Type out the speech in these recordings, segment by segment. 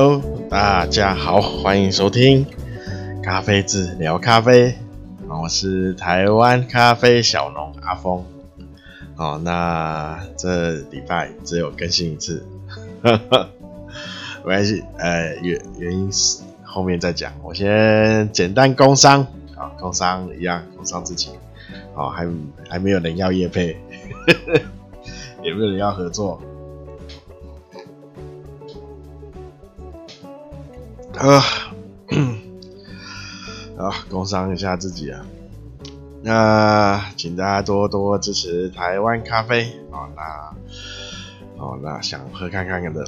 Hello，大家好，欢迎收听咖啡志聊咖啡。我是台湾咖啡小农阿峰。好，那这礼拜只有更新一次，没关系。呃，原原因是后面再讲。我先简单工商啊，工商一样，工商自己。好，还还没有人要业配，也没有人要合作。啊，啊，工商一下自己啊，那请大家多多支持台湾咖啡哦。那哦，那想喝看看的，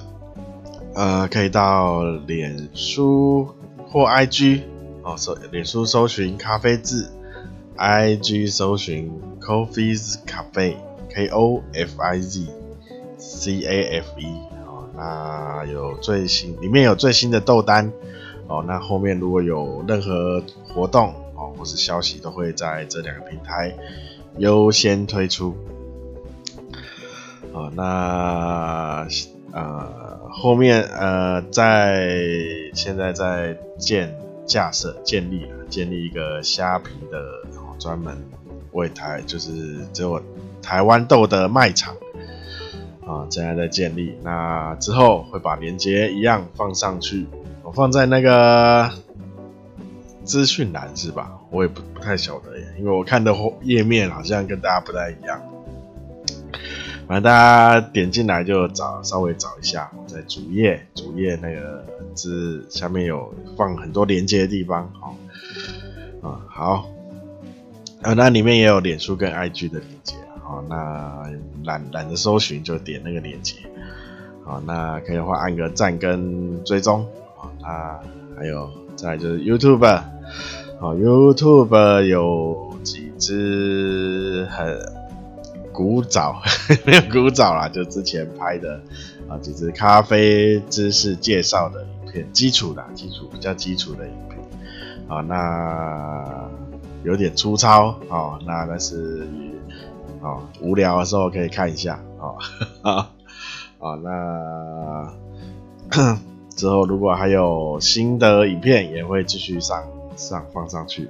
呃，可以到脸书或 IG 哦，搜脸书搜寻咖啡志，IG 搜寻 Coffee's Cafe，K O F I Z C A F E。那有最新，里面有最新的豆单哦。那后面如果有任何活动哦，或是消息，都会在这两个平台优先推出。哦，那呃后面呃在现在在建架设建立了建立一个虾皮的专门为台就是只有台湾豆的卖场。啊，现在在建立，那之后会把连接一样放上去，我放在那个资讯栏是吧？我也不不太晓得耶，因为我看的页面好像跟大家不太一样。反正大家点进来就找，稍微找一下，在主页主页那个字下面有放很多连接的地方，好，啊好，啊那里面也有脸书跟 IG 的连接。好，那懒懒得搜寻就点那个链接。好，那可以的话按个赞跟追踪。好，那还有再来就是 YouTube。好，YouTube 有几支很古早，没有古早啦，就之前拍的啊几支咖啡知识介绍的影片，基础的基础比较基础的影片。好，那有点粗糙。哦，那但是。哦，无聊的时候可以看一下哦。啊，啊，那 之后如果还有新的影片，也会继续上上放上去。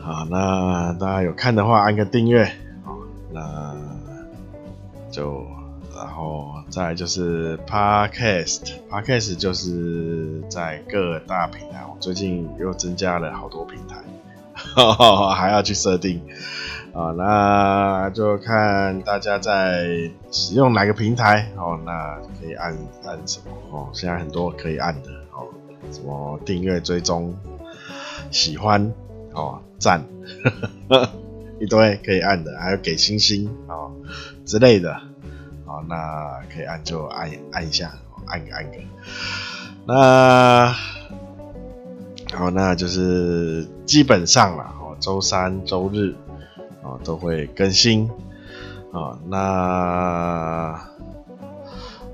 好，那大家有看的话，按个订阅。啊，那就然后再就是 Podcast，Podcast 就是在各大平台，我最近又增加了好多平台。还要去设定啊，那就看大家在使用哪个平台哦，那可以按按什么哦？现在很多可以按的哦，什么订阅、追踪、喜欢哦、赞，一堆可以按的，还有给星星哦之类的哦，那可以按就按按一下，按个按个，那。好，那就是基本上啦，哦，周三、周日，哦，都会更新，哦，那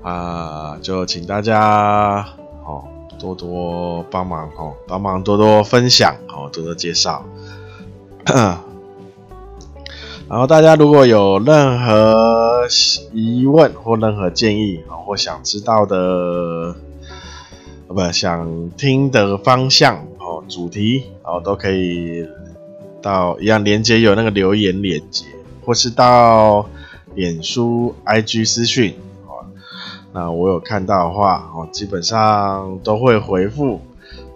啊，就请大家哦多多帮忙哦，帮忙多多分享哦，多多介绍。然后大家如果有任何疑问或任何建议啊，或想知道的。不想听的方向哦，主题哦都可以到一样连接有那个留言连接，或是到脸书 IG 私讯哦。那我有看到的话哦，基本上都会回复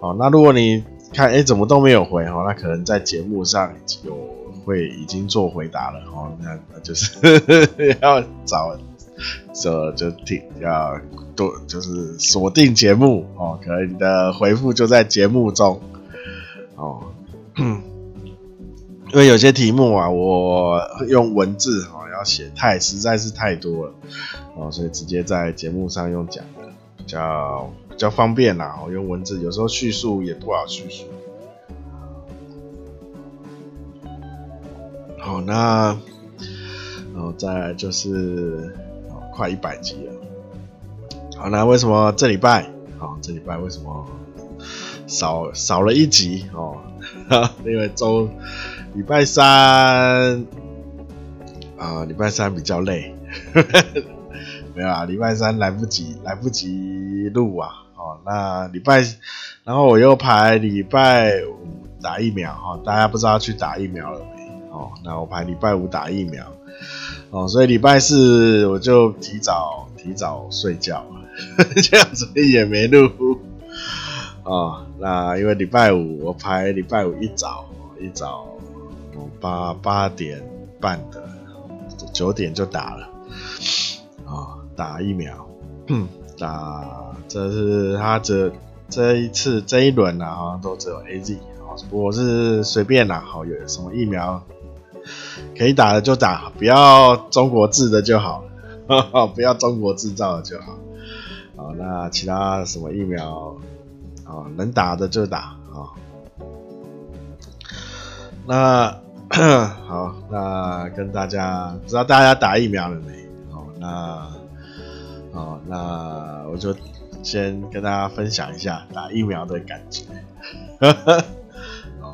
哦。那如果你看哎怎么都没有回哦，那可能在节目上有会已经做回答了哦。那那就是 要找。这就听要多就是锁定节目哦，可能你的回复就在节目中哦。因为有些题目啊，我用文字哦要写太实在是太多了哦，所以直接在节目上用讲的比较比较方便啦。我用文字有时候叙述也不好叙述。好，那然后再来就是。快一百集了，好，那为什么这礼拜，好，这礼拜为什么少少了一集哦？因为周礼拜三啊，礼拜三比较累，没有啊，礼拜三来不及，来不及录啊。哦，那礼拜，然后我又排礼拜五打疫苗哈，大家不知道去打疫苗了没？哦，那我排礼拜五打疫苗，哦，所以礼拜四我就提早提早睡觉了，这样子也没录。哦，那因为礼拜五我排礼拜五一早一早八八点半的九点就打了，啊、哦，打疫苗，打这是他这这一次这一轮啊，好像都只有 AZ，我是随便啦，好有什么疫苗可以打的就打，不要中国制的就好了，不要中国制造的就好。好，那其他什么疫苗？啊，能打的就打啊。那 好，那跟大家不知道大家打疫苗了没？好，那好，那我就先跟大家分享一下打疫苗的感觉。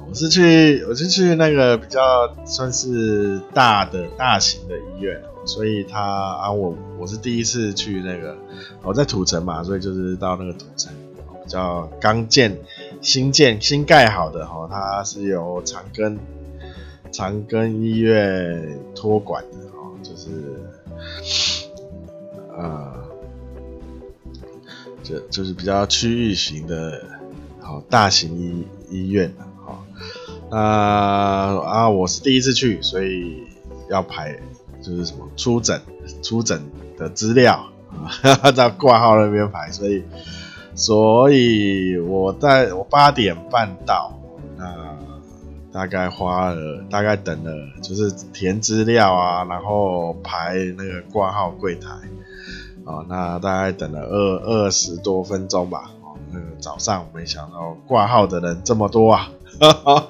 我是去，我是去那个比较算是大的、大型的医院，所以他啊，我我是第一次去那个，我在土城嘛，所以就是到那个土城。叫刚建、新建、新盖好的哈，它是由长庚长庚医院托管的哈，就是呃，就就是比较区域型的，好大型医医院。那啊，我是第一次去，所以要排就是什么出诊出诊的资料啊，在挂号那边排，所以。所以我在我八点半到，那大概花了大概等了，就是填资料啊，然后排那个挂号柜台，啊，那大概等了二二十多分钟吧。哦，那个早上没想到挂号的人这么多啊！哈 哈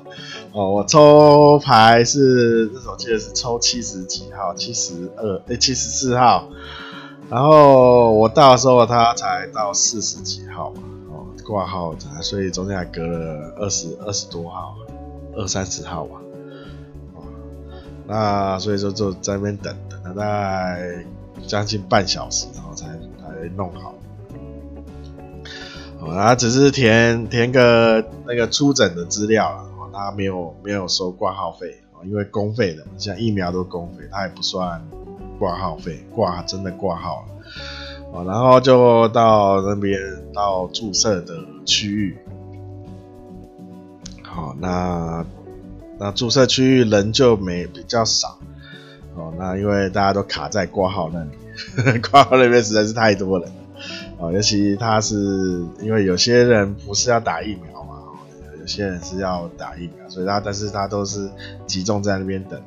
哦，我抽牌是，这我记得是抽七十几号，七十二诶，七十四号。然后我到的时候，他才到四十几号嘛，哦，挂号才，所以中间还隔了二十二十多号，二三十号吧，哦，那所以说就在那边等，等了大概将近半小时，然后才才弄好，哦，他只是填填个那个出诊的资料了，哦，他没有没有收挂号费，哦，因为公费的，像疫苗都公费，他也不算。挂号费挂真的挂号了，然后就到那边到注射的区域，好，那那注射区域人就没比较少，哦，那因为大家都卡在挂号那里，挂号那边实在是太多人，哦，尤其他是因为有些人不是要打疫苗嘛，有些人是要打疫苗，所以他但是他都是集中在那边等。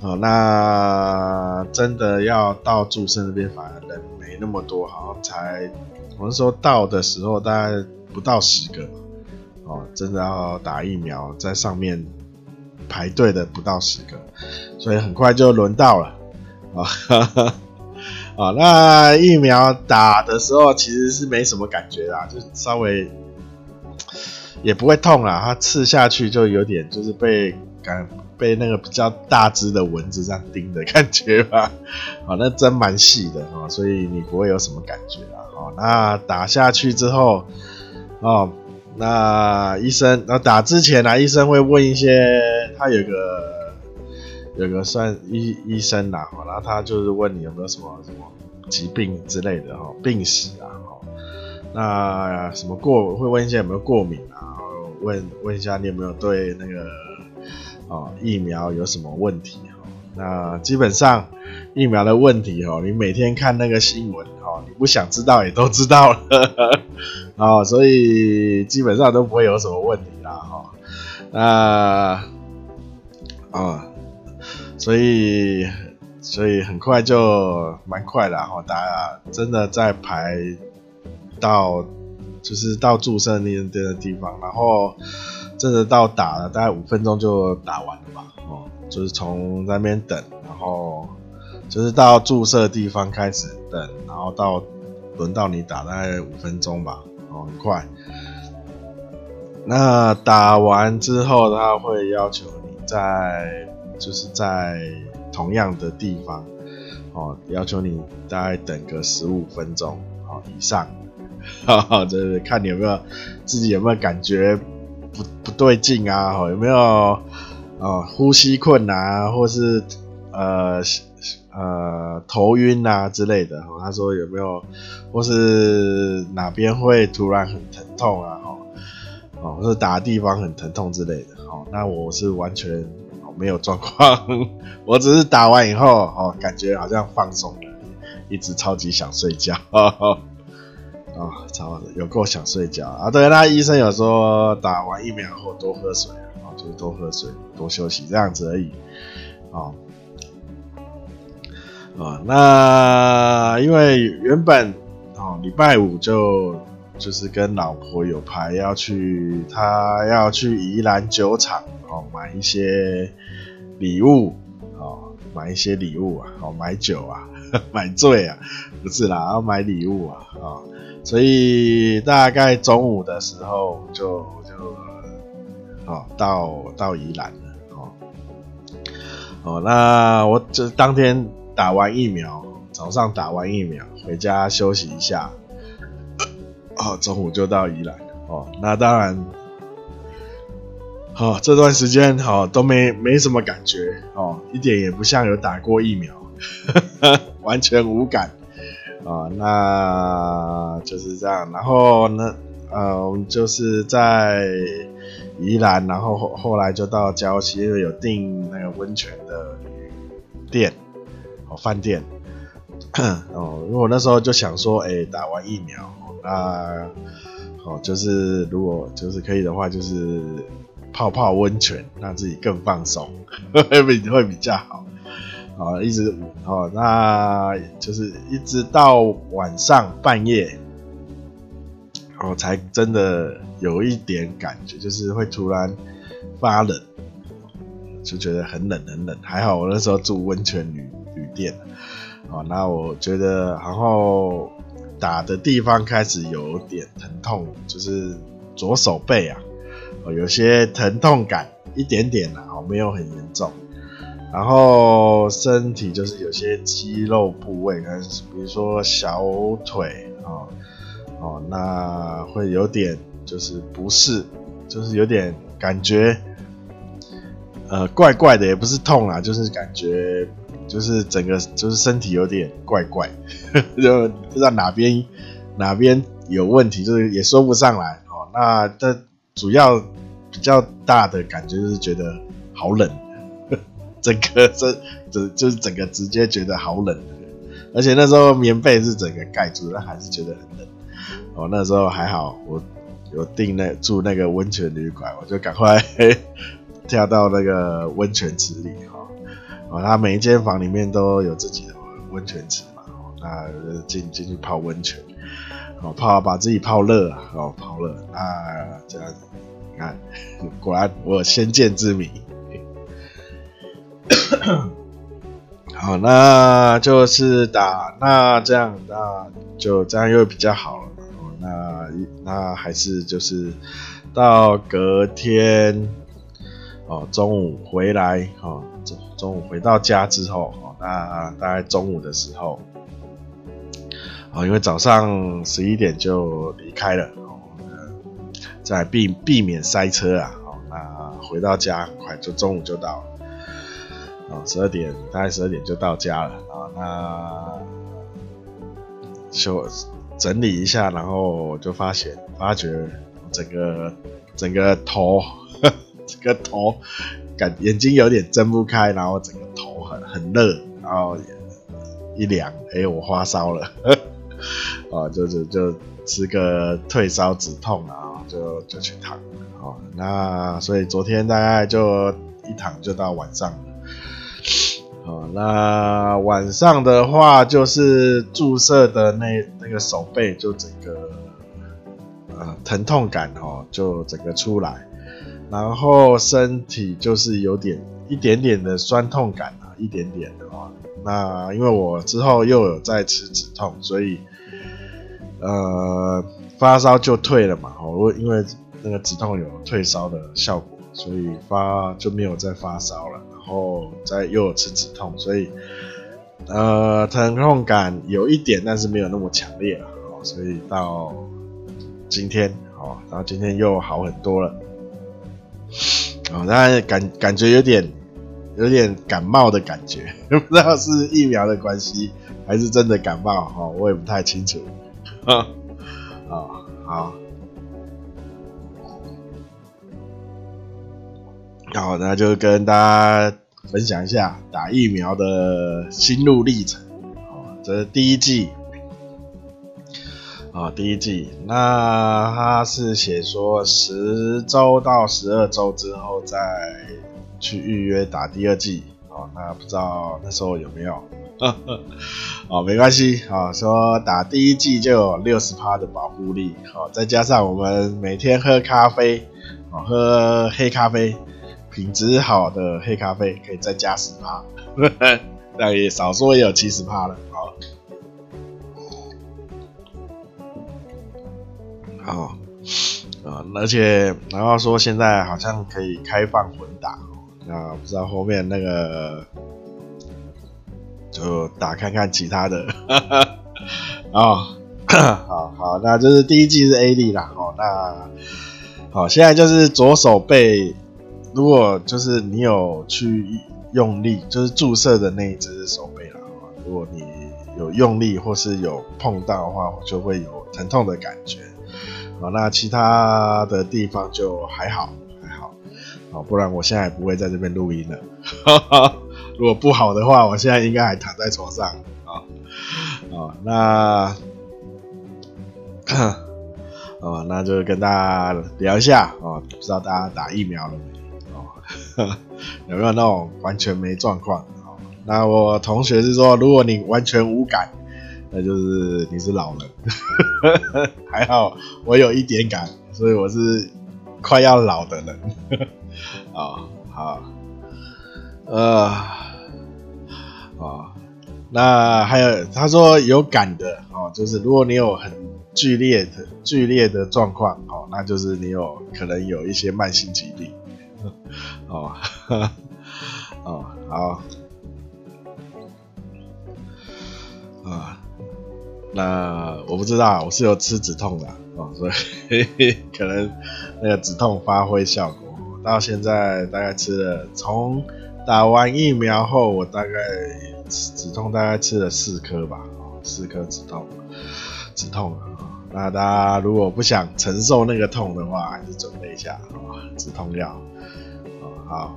好，那真的要到注射那边，反而人没那么多，好像才我们说到的时候大概不到十个，哦，真的要打疫苗，在上面排队的不到十个，所以很快就轮到了，啊，啊，那疫苗打的时候其实是没什么感觉啦，就稍微也不会痛啦，它刺下去就有点就是被感。被那个比较大只的蚊子这样叮的感觉吧，好，那针蛮细的哈，所以你不会有什么感觉啊。好，那打下去之后，哦，那医生，那打之前呢，医生会问一些，他有个有个算医医生啦，然后他就是问你有没有什么什么疾病之类的哈，病史啊，那什么过会问一些有没有过敏啊，问问一下你有没有对那个。哦，疫苗有什么问题？那基本上疫苗的问题哦，你每天看那个新闻哦，你不想知道也都知道了，哦，所以基本上都不会有什么问题啦，哈。那啊，所以所以很快就蛮快的哈，大家真的在排到就是到注射那那个地方，然后。真的到打了，大概五分钟就打完了吧？哦，就是从那边等，然后就是到注射地方开始等，然后到轮到你打，大概五分钟吧，哦，很快。那打完之后，他会要求你在就是在同样的地方，哦，要求你大概等个十五分钟哦以上，哈哈，就是看你有没有自己有没有感觉不不对劲啊，有没有哦呼吸困难啊，或是呃呃头晕啊之类的。他说有没有，或是哪边会突然很疼痛啊？哦哦，或是打的地方很疼痛之类的。哦，那我是完全。没有状况，我只是打完以后哦，感觉好像放松了，一直超级想睡觉，哦，哦超有够想睡觉啊！对，那医生有说打完疫苗后多喝水啊，就是多喝水、多休息这样子而已，哦，哦，那因为原本哦礼拜五就就是跟老婆有排要去，他要去宜兰酒厂。哦，买一些礼物，哦，买一些礼物啊，哦，买酒啊，买醉啊，不是啦，要买礼物啊，哦，所以大概中午的时候就就，哦，到到宜兰了，哦，哦，那我就当天打完疫苗，早上打完疫苗，回家休息一下，哦，中午就到宜兰，哦，那当然。哦，这段时间哦都没没什么感觉哦，一点也不像有打过疫苗，呵 呵完全无感啊、哦。那就是这样，然后呢，呃，我们就是在宜兰，然后后后来就到礁溪，因为有订那个温泉的店哦，饭店 哦，因为我那时候就想说，哎，打完疫苗，那哦，就是如果就是可以的话，就是。泡泡温泉，让自己更放松，会比会比较好。好，一直哦，那就是一直到晚上半夜，我才真的有一点感觉，就是会突然发冷，就觉得很冷很冷。还好我那时候住温泉旅旅店，好，那我觉得，然后打的地方开始有点疼痛，就是左手背啊。哦，有些疼痛感一点点啦，哦，没有很严重。然后身体就是有些肌肉部位，可能比如说小腿，哦哦，那会有点就是不适，就是有点感觉，呃，怪怪的，也不是痛啦，就是感觉就是整个就是身体有点怪怪，就不知道哪边哪边有问题，就是也说不上来。哦，那这。主要比较大的感觉就是觉得好冷，整个这这就是整个直接觉得好冷，而且那时候棉被是整个盖住，但还是觉得很冷。哦，那时候还好，我有订那住那个温泉旅馆，我就赶快跳到那个温泉池里哈。哦，他每一间房里面都有自己的温泉池嘛，那进进去泡温泉。哦，泡把自己泡热啊！哦，泡热啊，这样子，你看，果然我先见之明。好，那就是打那这样，那就这样又比较好了。哦，那那还是就是到隔天哦，中午回来哦，中中午回到家之后哦，那大概中午的时候。哦，因为早上十一点就离开了，哦，在避避免塞车啊，哦，那回到家很快就中午就到了，哦，十二点大概十二点就到家了，啊，那就整理一下，然后就发现发觉整个整个头，整个头感眼睛有点睁不开，然后整个头很很热，然后一凉，哎，我发烧了。啊，就是就吃个退烧止痛，然后就就去躺。哦，那所以昨天大概就一躺就到晚上了。哦，那晚上的话就是注射的那那个手背就整个呃疼痛感哦就整个出来，然后身体就是有点一点点的酸痛感啊，一点点的话。那因为我之后又有在吃止痛，所以呃发烧就退了嘛。我因为那个止痛有退烧的效果，所以发就没有再发烧了。然后再又有吃止痛，所以呃，疼痛感有一点，但是没有那么强烈了，所以到今天，哦，然后今天又好很多了，哦，但感感觉有点有点感冒的感觉，不知道是疫苗的关系还是真的感冒，哈，我也不太清楚，啊，好，好，那我就跟大家。分享一下打疫苗的心路历程，哦，这是第一季，啊，第一季，那他是写说十周到十二周之后再去预约打第二剂，哦，那不知道那时候有没有，哦，没关系，啊，说打第一季就有六十趴的保护力，好，再加上我们每天喝咖啡，哦，喝黑咖啡。品质好的黑咖啡可以再加十趴，这样也少说也有七十趴了。好，好啊，而且然后说现在好像可以开放混打，那不知道后面那个就打看看其他的。哦，好好，那就是第一季是 A D 啦。哦，那好，现在就是左手背。如果就是你有去用力，就是注射的那一只手背啦。如果你有用力或是有碰到的话，就会有疼痛的感觉。好，那其他的地方就还好，还好。好，不然我现在也不会在这边录音了。哈 哈如果不好的话，我现在应该还躺在床上。啊，啊，那，啊，那就跟大家聊一下啊，不知道大家打疫苗了没？有没有那种完全没状况？那我同学是说，如果你完全无感，那就是你是老人。还好我有一点感，所以我是快要老的人。啊，好，呃，啊，那还有他说有感的哦，就是如果你有很剧烈的剧烈的状况哦，那就是你有可能有一些慢性疾病。哦，哦，好，啊，那我不知道，我是有吃止痛的哦，所以可能那个止痛发挥效果。到现在大概吃了，从打完疫苗后，我大概止痛大概吃了四颗吧，四颗止痛，止痛啊。那大家如果不想承受那个痛的话，还是准备一下啊，止痛药。好，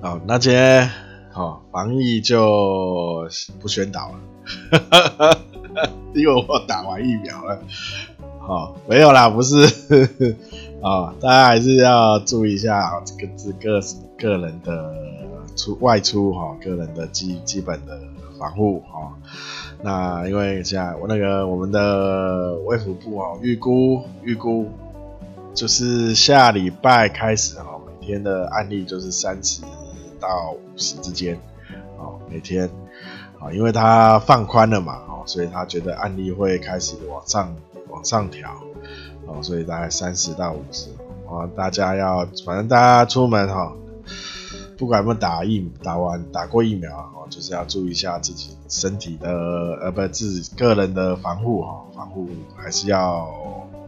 好，那今天好防疫就不宣导了，因为我打完疫苗了。好，没有啦，不是，啊，大家还是要注意一下这个是个个人的出外出哈，个人的基基本的防护哈。那因为现在我那个我们的卫福部啊，预估预估。就是下礼拜开始哈，每天的案例就是三十到五十之间，哦，每天，啊，因为他放宽了嘛，哦，所以他觉得案例会开始往上往上调，哦，所以大概三十到五十，啊，大家要，反正大家出门哈，不管有没有打疫打完打过疫苗，哦，就是要注意一下自己身体的，呃，不，自己个人的防护哈，防护还是要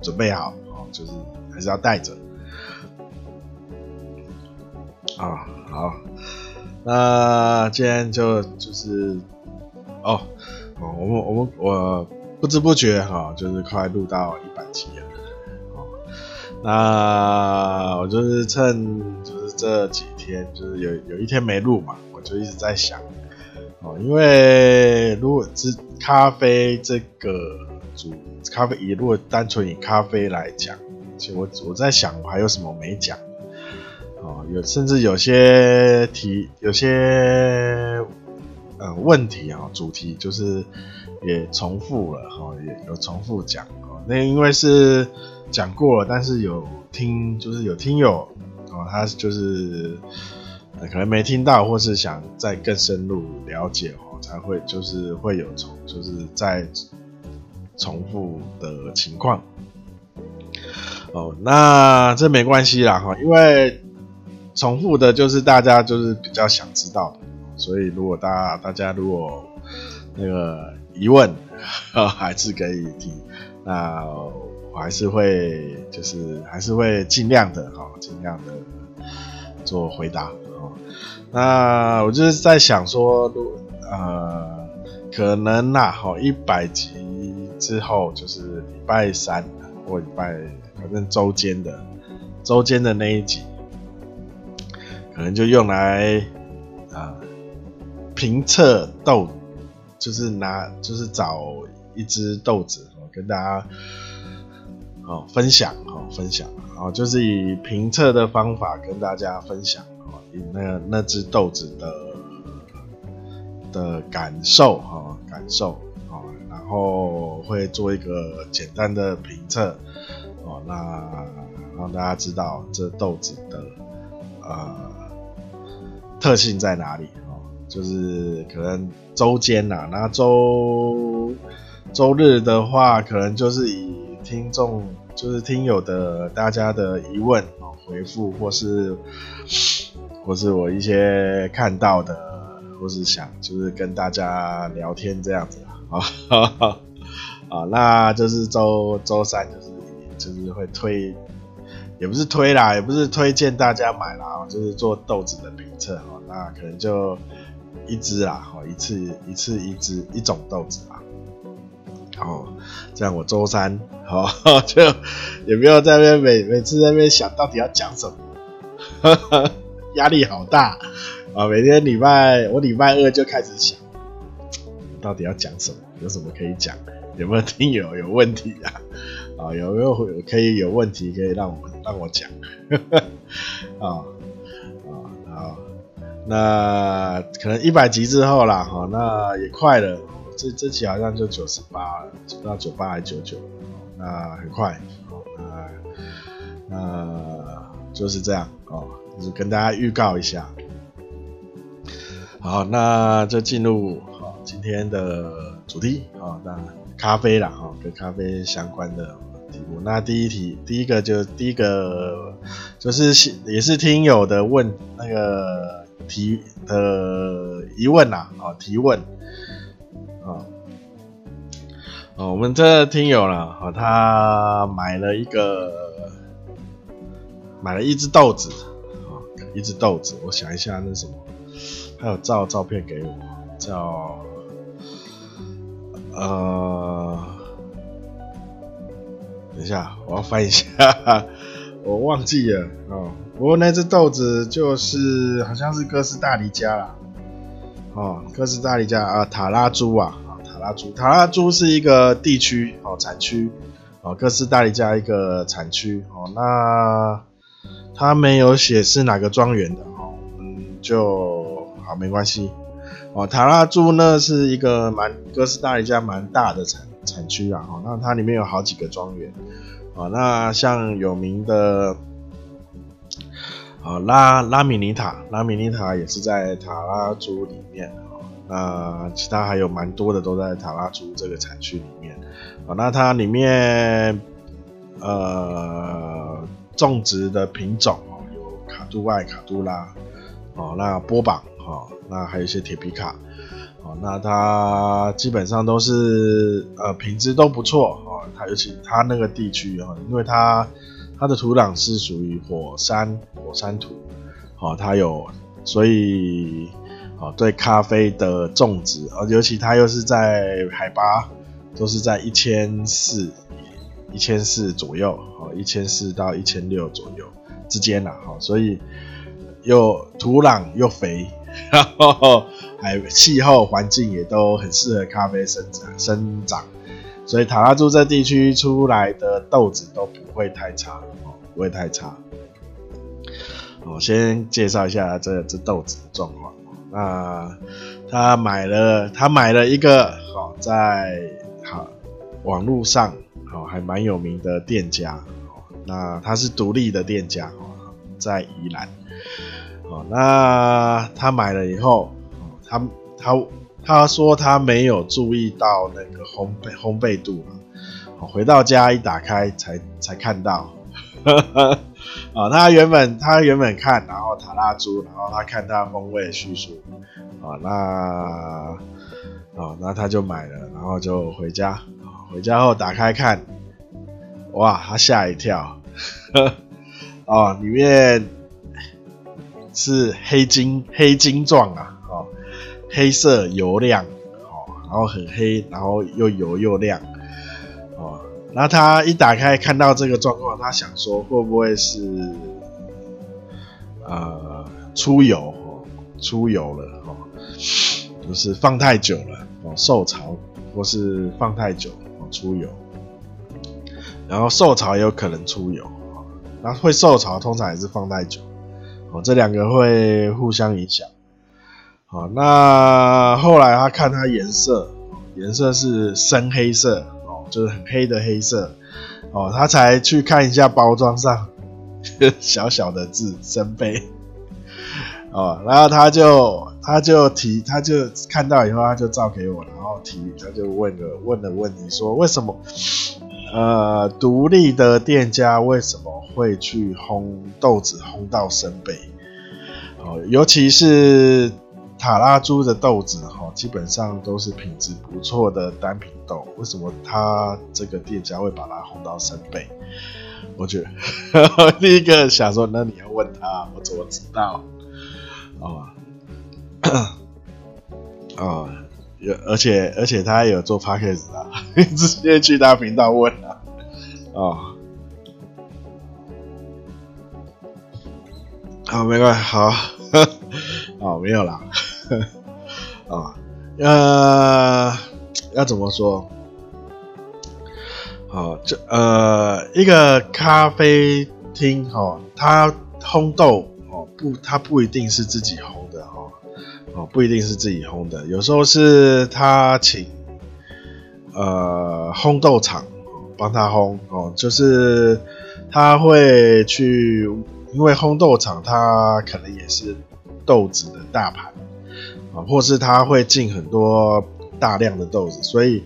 准备好，哦，就是。还是要带着啊，好，那今天就就是哦，哦，我们我们我不知不觉哈，就是快录到一百集了，那我就是趁就是这几天，就是有有一天没录嘛，我就一直在想，哦，因为如果是咖啡这个主咖啡，如果单纯以咖啡来讲。其实我我在想，我还有什么没讲？哦，有甚至有些题，有些呃问题啊，主题就是也重复了哈，也有重复讲哦。那因为是讲过了，但是有听，就是有听友哦，他就是可能没听到，或是想再更深入了解哦，才会就是会有重，就是在重复的情况。哦，那这没关系啦哈，因为重复的就是大家就是比较想知道的，所以如果大家大家如果那个疑问，还是可以提，那我还是会就是还是会尽量的哈，尽量的做回答啊。那我就是在想说，如呃，可能呐，哈，一百集之后就是礼拜三或礼拜，反正周间的周间的那一集。可能就用来啊评测豆，就是拿就是找一只豆子哦，跟大家哦分享哦分享哦，就是以评测的方法跟大家分享哦，以那那只豆子的的感受哈感受哦，然后会做一个简单的评测哦，那让大家知道这豆子的呃。特性在哪里？哦，就是可能周间呐，那周周日的话，可能就是以听众，就是听友的大家的疑问哦回复，或是或是我一些看到的，或是想就是跟大家聊天这样子啊，啊，那就是周周三就是就是会推。也不是推啦，也不是推荐大家买啦，就是做豆子的评测哦。那可能就一支啦，哦，一次一次一支一种豆子。哦，这样我周三哦 就也不要在那边每每次在那边想到底要讲什么，压力好大啊！每天礼拜我礼拜二就开始想，到底要讲什么，有什么可以讲，有没有听友有问题啊？啊，有没有可以有问题可以让我让我讲？啊啊啊，那可能一百集之后啦，哈，那也快了，这这期好像就九十八了，不知道九八还九九，那很快，那那就是这样哦，就是跟大家预告一下。好，那就进入好今天的主题啊，那咖啡啦，哈，跟咖啡相关的。题目，那第一题，第一个就第一个就是也是听友的问那个提的疑问呐，啊提问，我们这听友了，啊他买了一个买了一只豆子，啊一只豆子，我想一下那什么，他有照照片给我，叫呃。等一下，我要翻一下，我忘记了哦。不过那只豆子就是好像是哥斯大黎加啦，哦，哥斯大黎加啊，塔拉猪啊，拉猪，塔拉猪是一个地区哦，产区哦，哥斯达黎加一个产区哦。那他没有写是哪个庄园的哦，嗯，就好没关系哦。塔拉猪呢是一个蛮哥斯达黎加蛮大的产产区啊，那它里面有好几个庄园哦，那像有名的啊拉拉米尼塔，拉米尼塔也是在塔拉猪里面，呃其他还有蛮多的都在塔拉族这个产区里面啊，那它里面呃种植的品种哦，有卡杜外、卡杜拉哦，那波榜哈，那还有一些铁皮卡哦。那它基本上都是呃品质都不错哦，它尤其它那个地区哦，因为它它的土壤是属于火山火山土，哦，它有所以哦对咖啡的种植，而尤其它又是在海拔都是在一千四一千四左右哦，一千四到一千六左右之间呐，哈，所以又土壤又肥。然后还气候环境也都很适合咖啡生长生长，所以塔拉猪这地区出来的豆子都不会太差哦，不会太差。我先介绍一下这这豆子的状况。那他买了他买了一个好在好网络上好还蛮有名的店家，那他是独立的店家哦，在宜兰。哦，那他买了以后，他他他说他没有注意到那个烘焙烘焙度，回到家一打开才才看到，啊，他原本他原本看，然后塔拉猪，然后他看他风味叙述，啊，那啊，那他就买了，然后就回家，回家后打开看，哇，他吓一跳，哦，里面是黑金黑金状啊，哦，黑色油亮，哦，然后很黑，然后又油又亮。那他一打开看到这个状况，他想说会不会是呃出油哦，出油了哦，就是放太久了哦，受潮或是放太久哦出油，然后受潮也有可能出油哦，那会受潮通常也是放太久哦，这两个会互相影响。好，那后来他看它颜色，颜色是深黑色。就是很黑的黑色哦，他才去看一下包装上小小的字“生杯”哦，然后他就他就提，他就看到以后，他就照给我，然后提，他就问了问了问题，说为什么呃独立的店家为什么会去烘豆子烘到生杯？哦，尤其是。塔拉猪的豆子哈，基本上都是品质不错的单品豆。为什么他这个店家会把它烘到三倍？我觉得 第一个想说，那你要问他，我怎么知道？啊啊，有 而且而且他还有做 podcast 啊，直接去他频道问啊。哦，好，没关系，好，哦，没有啦。啊，呃，要怎么说？好，这呃，一个咖啡厅哈，它烘豆哦，不，它不一定是自己烘的哈，哦，不一定是自己烘的，有时候是他请呃烘豆厂帮他烘哦，就是他会去，因为烘豆厂他可能也是豆子的大牌。或是他会进很多大量的豆子，所以，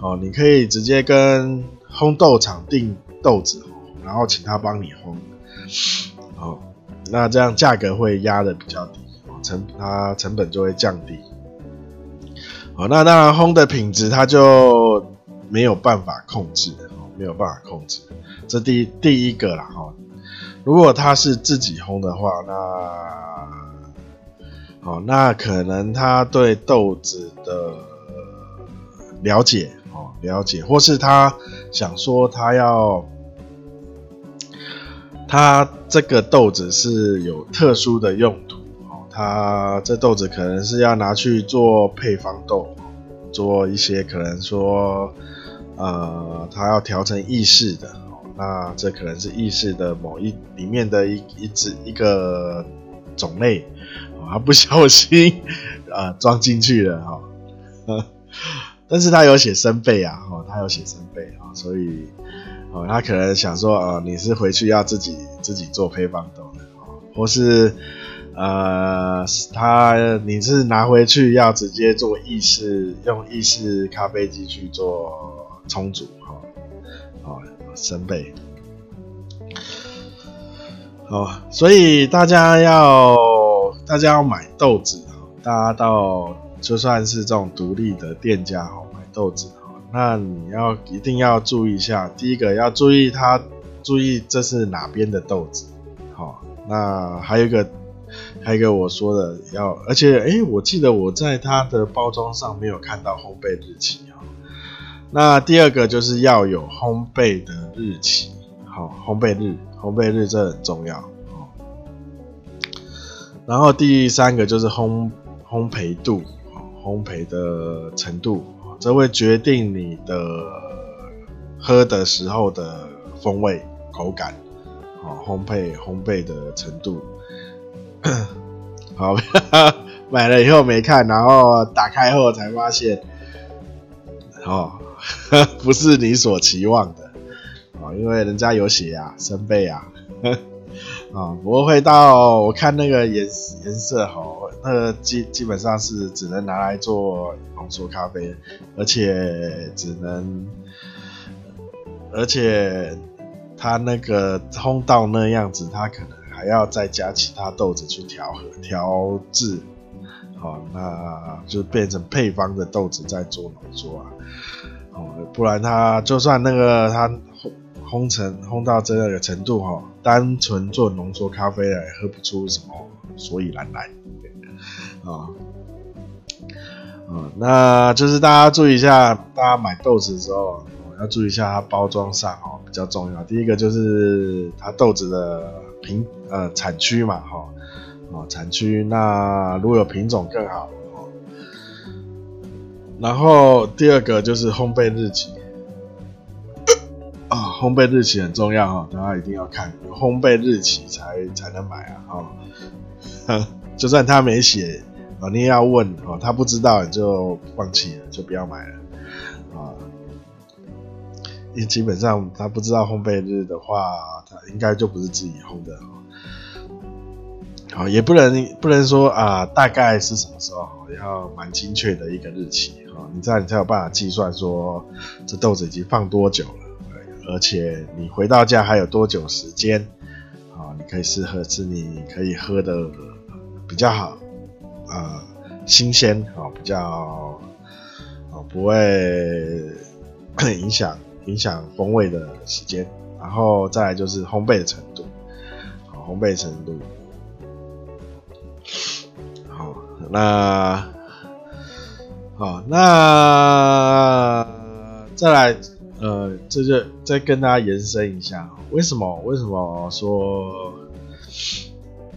哦，你可以直接跟烘豆厂订豆子，然后请他帮你烘，哦，那这样价格会压得比较低，成它成本就会降低，哦，那当然烘的品质它就没有办法控制，哦，没有办法控制，这第第一个啦，哈，如果他是自己烘的话，那。哦，那可能他对豆子的了解，哦，了解，或是他想说他要，他这个豆子是有特殊的用途，哦，他这豆子可能是要拿去做配方豆，做一些可能说，呃，他要调成意式的，那这可能是意式的某一里面的一一只一个种类。他不小心啊装进去了哈，但是他有写深焙啊，哈，他有写深焙啊，所以哦，他可能想说，哦，你是回去要自己自己做配方豆的，或是呃，他你是拿回去要直接做意式，用意式咖啡机去做冲煮，哈，哦，生焙，哦，所以大家要。大家要买豆子，大家到就算是这种独立的店家哈，买豆子哈，那你要一定要注意一下。第一个要注意它，注意这是哪边的豆子，好。那还有一个，还有一个我说的要，而且哎，我记得我在它的包装上没有看到烘焙日期哈。那第二个就是要有烘焙的日期，好，烘焙日，烘焙日这很重要。然后第三个就是烘烘焙度，烘焙的程度，这会决定你的喝的时候的风味、口感，哦，烘焙烘焙的程度。好，买了以后没看，然后打开后才发现，哦，不是你所期望的，哦，因为人家有写啊，生焙啊。啊，不过会到我看那个颜颜色哈，那个基基本上是只能拿来做浓缩咖啡，而且只能，而且它那个烘到那样子，它可能还要再加其他豆子去调和调制，好，那就变成配方的豆子在做浓缩啊，哦，不然它就算那个它烘成烘到这个程度哈，单纯做浓缩咖啡来喝不出什么所以然来，啊。嗯，那就是大家注意一下，大家买豆子的时候，要注意一下它包装上哦，比较重要。第一个就是它豆子的品呃产区嘛，哈，哦产区，那如果有品种更好哦。然后第二个就是烘焙日期，啊，烘焙日期很重要哈，大家一定要看有烘焙日期才才能买啊，哈，就算他没写。啊，你也要问哦，他不知道你就放弃了，就不要买了啊。因为基本上他不知道烘焙日的话，他应该就不是自己烘的好，也不能不能说啊，大概是什么时候，要蛮精确的一个日期啊，你这样你才有办法计算说这豆子已经放多久了，而且你回到家还有多久时间啊，你可以适合吃你可以喝的比较好。呃，新鲜啊，比较啊不会影响影响风味的时间，然后再来就是烘焙的程度，好，烘焙程度，好，那好，那再来呃，这就再跟大家延伸一下，为什么为什么说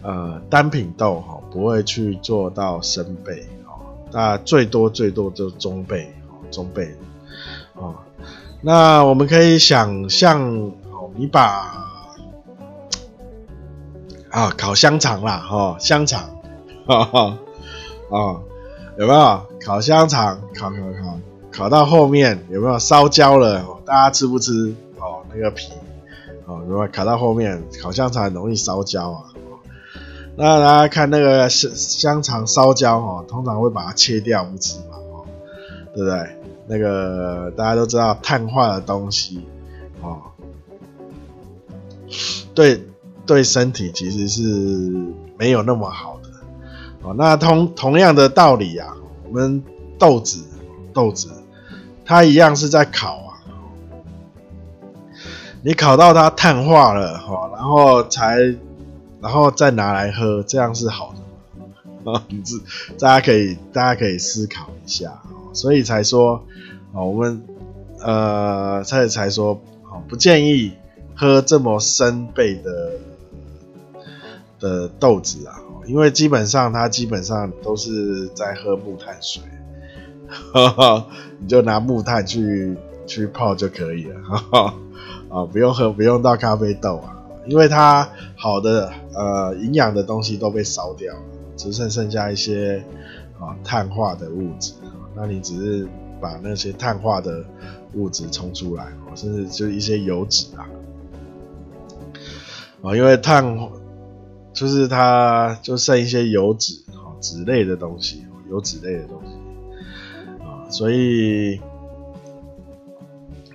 呃单品豆哈？不会去做到深焙哦，那最多最多就中焙哦，中焙哦。那我们可以想象哦，你把啊烤香肠啦哈，香肠哈哈啊，有没有烤香肠？烤烤烤烤到后面有没有烧焦了？大家吃不吃哦？那个皮哦，如果烤到后面烤香肠很容易烧焦啊。那大家看那个香香肠烧焦哦，通常会把它切掉不吃嘛，哦，对不对？那个大家都知道碳化的东西哦，对对身体其实是没有那么好的哦。那同同样的道理啊，我们豆子豆子它一样是在烤啊，你烤到它碳化了哈，然后才。然后再拿来喝，这样是好的啊！你大家可以大家可以思考一下，所以才说啊，我们呃才才说啊，不建议喝这么深焙的的豆子啊，因为基本上它基本上都是在喝木炭水，哈哈，你就拿木炭去去泡就可以了，哈哈，啊，不用喝，不用倒咖啡豆啊。因为它好的呃营养的东西都被烧掉了，只剩剩下一些啊碳化的物质，那你只是把那些碳化的物质冲出来，甚至就一些油脂啊，啊，因为碳就是它就剩一些油脂啊脂类的东西，油脂类的东西。啊，所以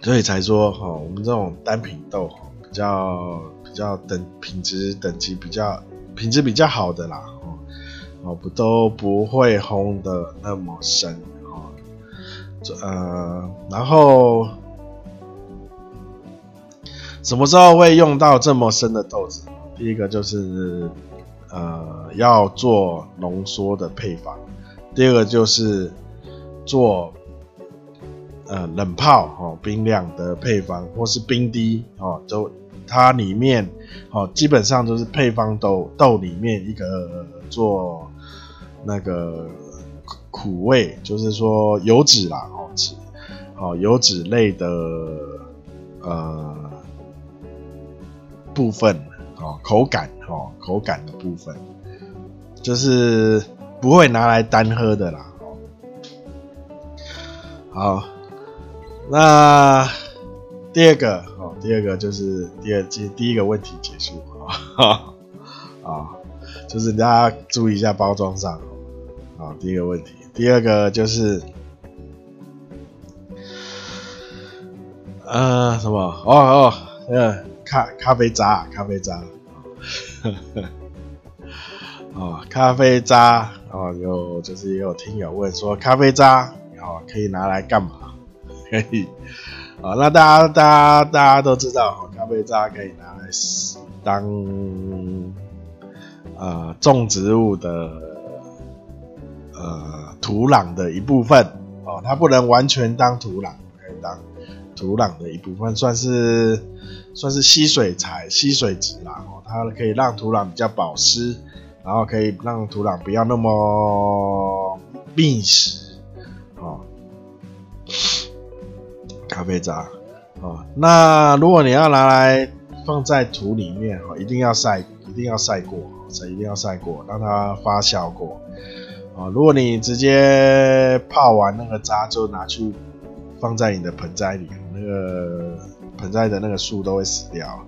所以才说哈，我们这种单品豆比较。比较等品质等级比较品质比较好的啦，哦不都不会烘的那么深哦，呃，然后什么时候会用到这么深的豆子？第一个就是呃要做浓缩的配方，第二个就是做呃冷泡哦冰凉的配方，或是冰滴哦都。它里面哦，基本上都是配方豆豆里面一个做那个苦味，就是说油脂啦哦脂哦油脂类的呃部分哦口感哦口感的部分，就是不会拿来单喝的啦。好，那第二个哦。第二个就是第二第第一个问题结束啊啊，就是大家注意一下包装上啊。第一个问题，第二个就是呃什么哦哦嗯咖咖啡渣，咖啡渣，哦，咖啡渣哦，有就是也有听友问说咖啡渣哦可以拿来干嘛？可以。啊、那大家大家大家都知道，咖啡渣可以拿来当呃种植物的呃土壤的一部分。哦，它不能完全当土壤，可以当土壤的一部分，算是算是吸水材、吸水质啦。哦，它可以让土壤比较保湿。然后可以让土壤不要那么密实，哦，咖啡渣，哦，那如果你要拿来放在土里面，哦，一定要晒，一定要晒过，一定要晒过，让它发酵过，哦，如果你直接泡完那个渣就拿去放在你的盆栽里，那个盆栽的那个树都会死掉，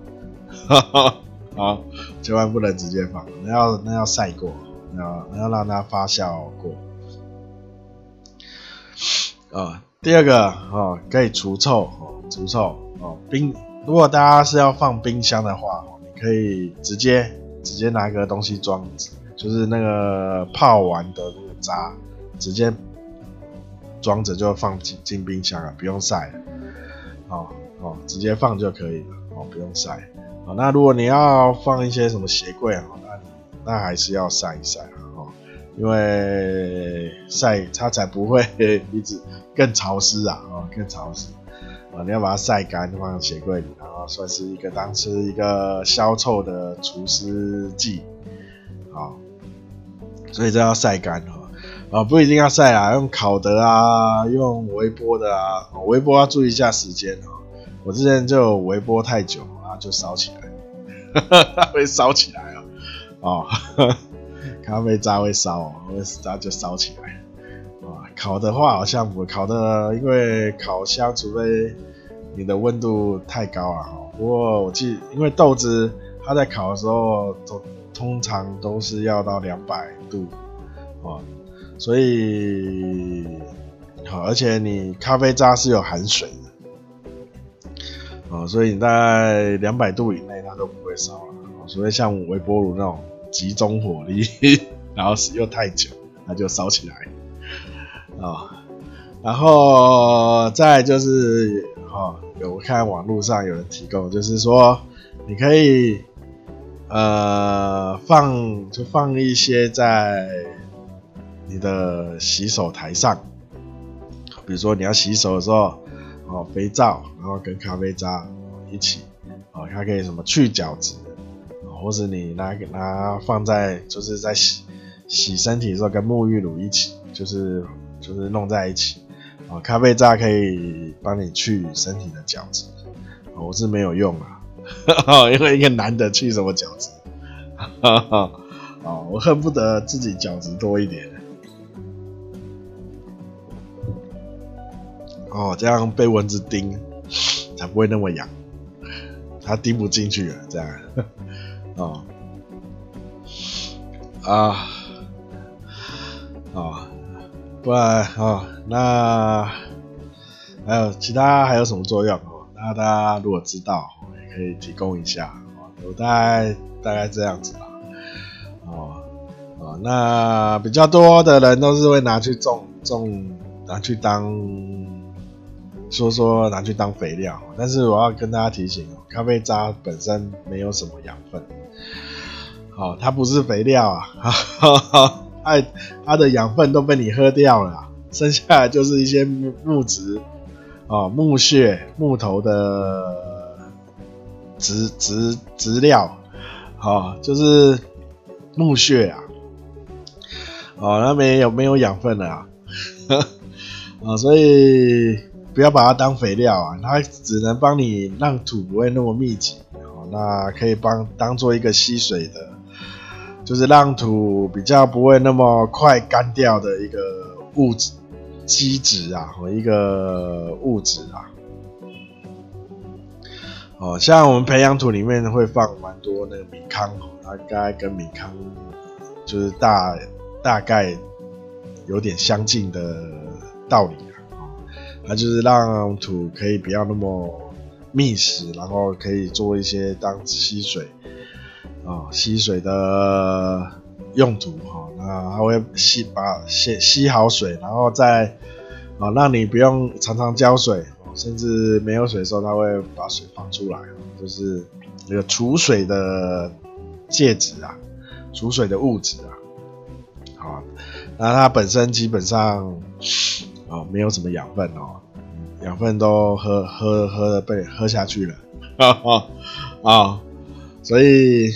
哈哈。好，千万不能直接放，那要那要晒过，那要那要让它发酵过。啊、第二个哦，可以除臭哦，除臭哦。冰，如果大家是要放冰箱的话，你可以直接直接拿一个东西装，就是那个泡完的那个渣，直接装着就放进进冰箱了，不用晒了。哦哦，直接放就可以了，哦，不用晒。哦那如果你要放一些什么鞋柜啊，那那还是要晒一晒，因为晒它才不会 一直更潮湿啊，哦，更潮湿啊，你要把它晒干放鞋柜里，然后算是一个当时一个消臭的除湿剂，好，所以这要晒干哦，啊，不一定要晒啊，用烤的啊，用微波的啊，微波要注意一下时间啊，我之前就微波太久。就烧起来，它 会烧起来哦，哦，咖啡渣会烧哦，咖啡渣就烧起来，啊，烤的话好像不烤的，因为烤箱除非你的温度太高了哈。不过我记，因为豆子它在烤的时候都通常都是要到两百度，啊，所以好，而且你咖啡渣是有含水的。哦，所以你在两百度以内它都不会烧了，所以像微波炉那种集中火力，然后使用太久，它就烧起来。啊、然后再就是，哦，有看网络上有人提供，就是说你可以呃放就放一些在你的洗手台上，比如说你要洗手的时候。哦，肥皂，然后跟咖啡渣一起，哦，它可以什么去角质，或是你拿给它放在就是在洗洗身体的时候跟沐浴乳一起，就是就是弄在一起，哦，咖啡渣可以帮你去身体的角质，我是没有用啊，因为一个男的去什么角质，哦，我恨不得自己角质多一点。哦，这样被蚊子叮才不会那么痒，它叮不进去了。这样，哦，啊，哦，不然哦，那还有其他还有什么作用哦？那大家如果知道，也可以提供一下。哦，我大概大概这样子吧。哦，哦，那比较多的人都是会拿去种种，拿去当。说说拿去当肥料，但是我要跟大家提醒哦，咖啡渣本身没有什么养分，好，它不是肥料啊，它它的养分都被你喝掉了，剩下来就是一些木木质哦，木屑、木头的植植植料，好，就是木屑啊，哦，那没有没有养分了啊，啊，所以。不要把它当肥料啊，它只能帮你让土不会那么密集，那可以帮当做一个吸水的，就是让土比较不会那么快干掉的一个物质基质啊，和一个物质啊，哦，像我们培养土里面会放蛮多那个米糠，它大概跟米糠就是大大概有点相近的道理啊。它就是让土可以不要那么觅食，然后可以做一些当吸水啊吸水的用途哈。那它会吸把吸吸好水，然后再啊让你不用常常浇水，甚至没有水的时候，它会把水放出来，就是那个储水的介质啊，储水的物质啊。好，那它本身基本上啊没有什么养分哦。养分都喝喝喝的被喝下去了，啊 啊啊！所以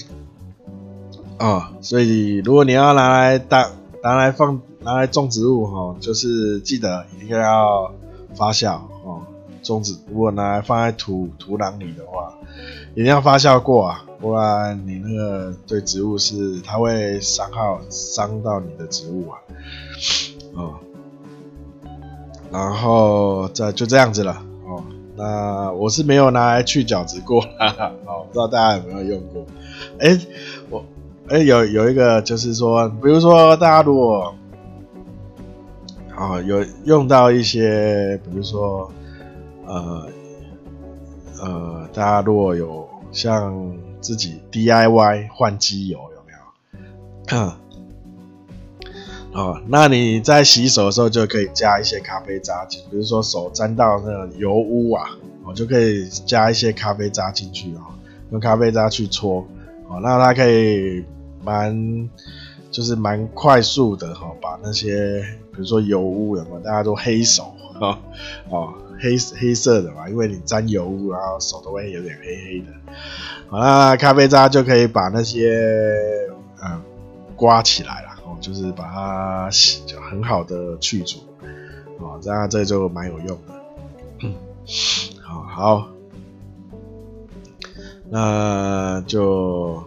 啊，所以如果你要拿来当拿来放拿来种植物哈，就是记得一定要发酵哦。种植如果拿来放在土土壤里的话，一定要发酵过啊，不然你那个对植物是它会伤害伤到你的植物啊，啊。然后这就这样子了哦。那我是没有拿来去角质过哈哈，哦，不知道大家有没有用过？哎，我哎有有一个就是说，比如说大家如果啊、哦、有用到一些，比如说呃呃，大家如果有像自己 DIY 换机油有没有？哦，那你在洗手的时候就可以加一些咖啡渣进，比如说手沾到那个油污啊，哦，就可以加一些咖啡渣进去哦，用咖啡渣去搓，哦，那它可以蛮就是蛮快速的哈，把那些比如说油污有没有，大家都黑手哈，哦，黑黑色的嘛，因为你沾油污，然后手都会有点黑黑的，好，那咖啡渣就可以把那些嗯刮起来了。就是把它洗，就很好的去除，哦，这样这就蛮有用的。嗯，好好，那就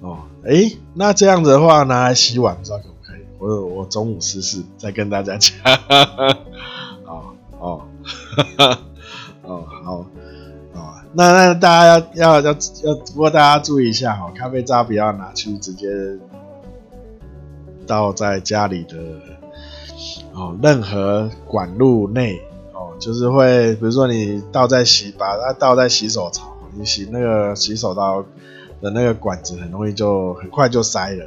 哦，诶，那这样子的话拿来洗碗，不知道可不可以？我我中午试试，再跟大家讲。哦哦，哦好，哦，那那大家要要要要，不过大家注意一下哈，咖啡渣不要拿去直接。倒在家里的哦，任何管路内哦，就是会，比如说你倒在洗，把它倒在洗手槽，你洗那个洗手刀的那个管子，很容易就很快就塞了，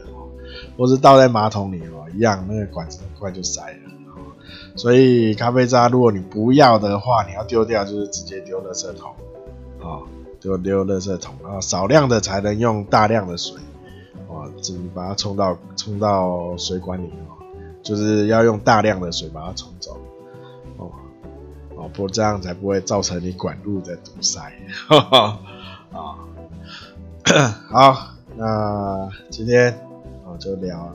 或是倒在马桶里哦，一样那个管子很快就塞了。所以咖啡渣，如果你不要的话，你要丢掉，就是直接丢垃圾桶哦，丢丢垃圾桶，然后少量的才能用大量的水。只能把它冲到冲到水管里哦，就是要用大量的水把它冲走哦哦，不这样才不会造成你管路的堵塞啊、好，那今天我就聊，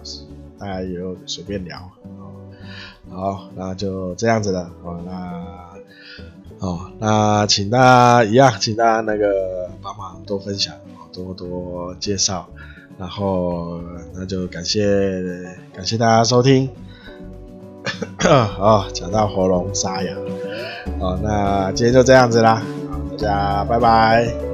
大家也有随便聊。好，那就这样子了哦。那哦，那请大家一样，请大家那个帮忙多分享，多多介绍。然后，那就感谢感谢大家收听。哦，讲到喉咙沙哑。哦，那今天就这样子啦，大家拜拜。